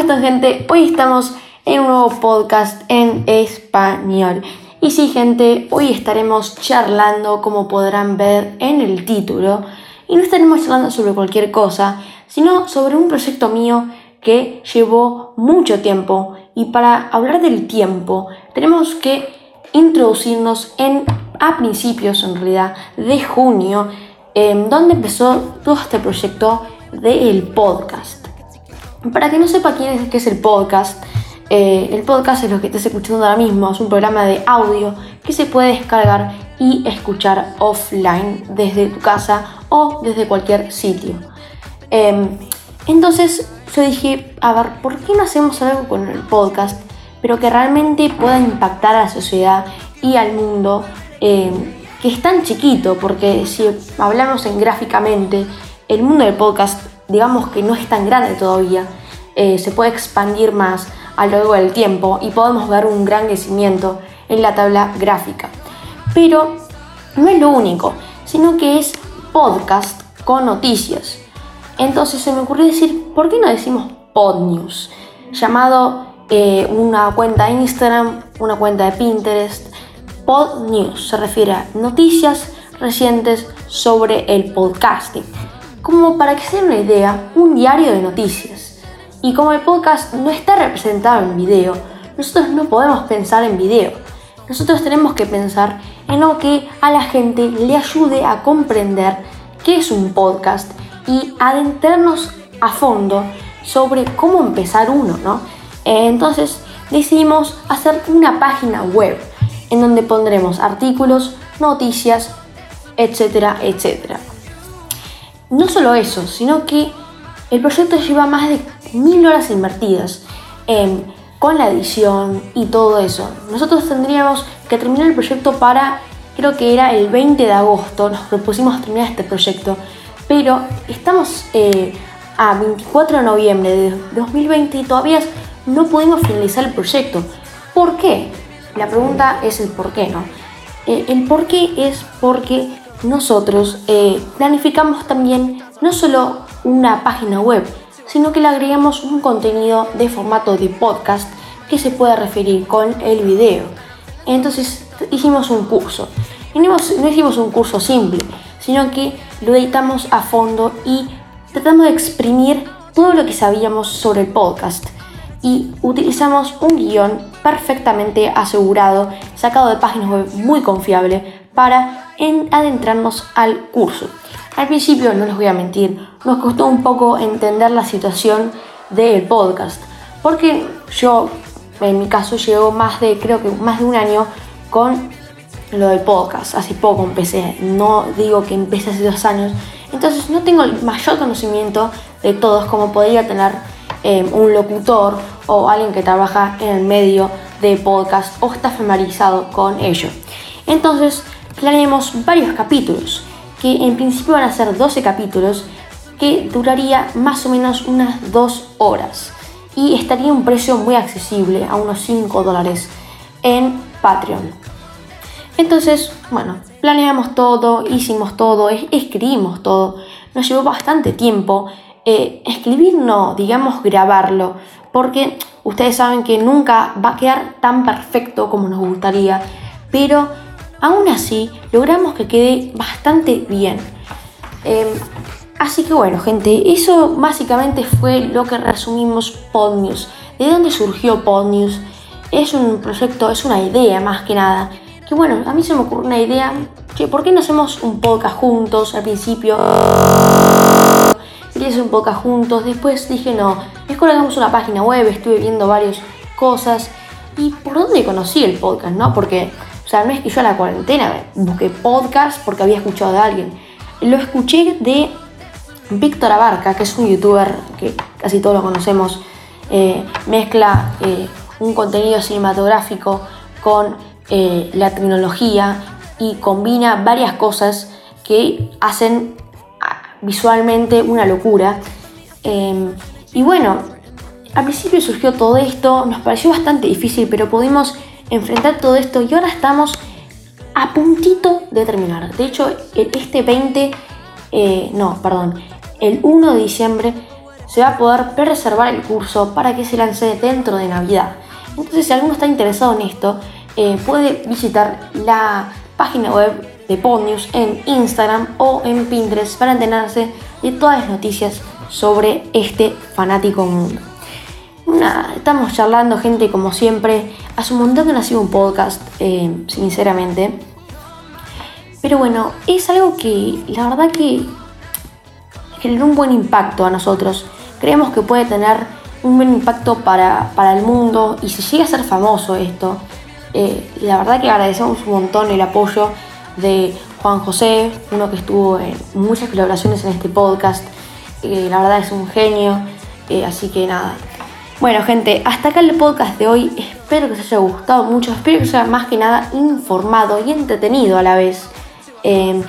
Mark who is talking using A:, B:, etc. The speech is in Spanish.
A: gente, hoy estamos en un nuevo podcast en español. Y sí gente, hoy estaremos charlando como podrán ver en el título. Y no estaremos charlando sobre cualquier cosa, sino sobre un proyecto mío que llevó mucho tiempo. Y para hablar del tiempo, tenemos que introducirnos en a principios en realidad de junio, eh, donde empezó todo este proyecto del podcast. Para que no sepa quién es, qué es el podcast, eh, el podcast es lo que estás escuchando ahora mismo, es un programa de audio que se puede descargar y escuchar offline desde tu casa o desde cualquier sitio. Em, entonces yo dije, a ver, ¿por qué no hacemos algo con el podcast, pero que realmente pueda impactar a la sociedad y al mundo, em, que es tan chiquito, porque si hablamos en gráficamente, el mundo del podcast digamos que no es tan grande todavía, eh, se puede expandir más a lo largo del tiempo y podemos ver un gran crecimiento en la tabla gráfica. Pero no es lo único, sino que es podcast con noticias. Entonces se me ocurrió decir, ¿por qué no decimos PodNews? Llamado eh, una cuenta de Instagram, una cuenta de Pinterest. PodNews se refiere a noticias recientes sobre el podcasting como para que se den una idea, un diario de noticias. Y como el podcast no está representado en video, nosotros no podemos pensar en video. Nosotros tenemos que pensar en lo que a la gente le ayude a comprender qué es un podcast y adentrarnos a fondo sobre cómo empezar uno, ¿no? Entonces decidimos hacer una página web en donde pondremos artículos, noticias, etcétera, etcétera. No solo eso, sino que el proyecto lleva más de mil horas invertidas con la edición y todo eso. Nosotros tendríamos que terminar el proyecto para, creo que era el 20 de agosto, nos propusimos terminar este proyecto, pero estamos eh, a 24 de noviembre de 2020 y todavía no pudimos finalizar el proyecto. ¿Por qué? La pregunta es el por qué, ¿no? Eh, el por qué es porque nosotros eh, planificamos también no solo una página web, sino que le agregamos un contenido de formato de podcast que se pueda referir con el video. Entonces hicimos un curso. No, no hicimos un curso simple, sino que lo editamos a fondo y tratamos de exprimir todo lo que sabíamos sobre el podcast. Y utilizamos un guion perfectamente asegurado, sacado de páginas web muy confiable, para adentrarnos al curso. Al principio, no les voy a mentir, nos costó un poco entender la situación del podcast, porque yo, en mi caso, llevo más de, creo que más de un año con lo del podcast. Hace poco empecé, no digo que empecé hace dos años, entonces no tengo el mayor conocimiento de todos como podría tener eh, un locutor o alguien que trabaja en el medio de podcast o está familiarizado con ello. Entonces, planeemos varios capítulos, que en principio van a ser 12 capítulos, que duraría más o menos unas 2 horas y estaría un precio muy accesible, a unos 5 dólares en Patreon. Entonces, bueno, planeamos todo, hicimos todo, escribimos todo, nos llevó bastante tiempo. Eh, escribir no, digamos grabarlo, porque ustedes saben que nunca va a quedar tan perfecto como nos gustaría, pero Aún así, logramos que quede bastante bien. Em, así que bueno, gente, eso básicamente fue lo que resumimos PodNews. ¿De dónde surgió PodNews? Es un proyecto, es una idea más que nada. Que bueno, a mí se me ocurrió una idea que ¿por qué no hacemos un podcast juntos al principio? Quería hacer un podcast juntos, después dije no, mejor hagamos una página web, estuve viendo varias cosas. ¿Y por dónde conocí el podcast, no? Porque sea, no es que yo a la cuarentena busqué podcast porque había escuchado de alguien. Lo escuché de Víctor Abarca, que es un youtuber que casi todos lo conocemos. Eh, mezcla eh, un contenido cinematográfico con eh, la tecnología y combina varias cosas que hacen ah, visualmente una locura. Em, y bueno, al principio surgió todo esto, nos pareció bastante difícil, pero pudimos enfrentar todo esto y ahora estamos a puntito de terminar. De hecho, este 20, eh, no, perdón, el 1 de diciembre se va a poder preservar el curso para que se lance dentro de Navidad. Entonces, si alguno está interesado en esto, eh, puede visitar la página web de Ponius en Instagram o en Pinterest para enterarse de todas las noticias sobre este fanático mundo. Estamos charlando, gente, como siempre. Hace un montón que no un podcast, eh, sinceramente. Pero bueno, es algo que la verdad que generó un buen impacto a nosotros. Creemos que puede tener un buen impacto para, el mundo y si llega a ser famoso esto, eh, la verdad que agradecemos un montón el apoyo de Juan José, uno que estuvo en muchas colaboraciones en este podcast. Eh, la verdad es un genio, así que nada. Bueno gente, hasta acá el podcast de hoy. Espero que os haya gustado mucho, espero que os haya más que nada informado y entretenido a la vez. Em,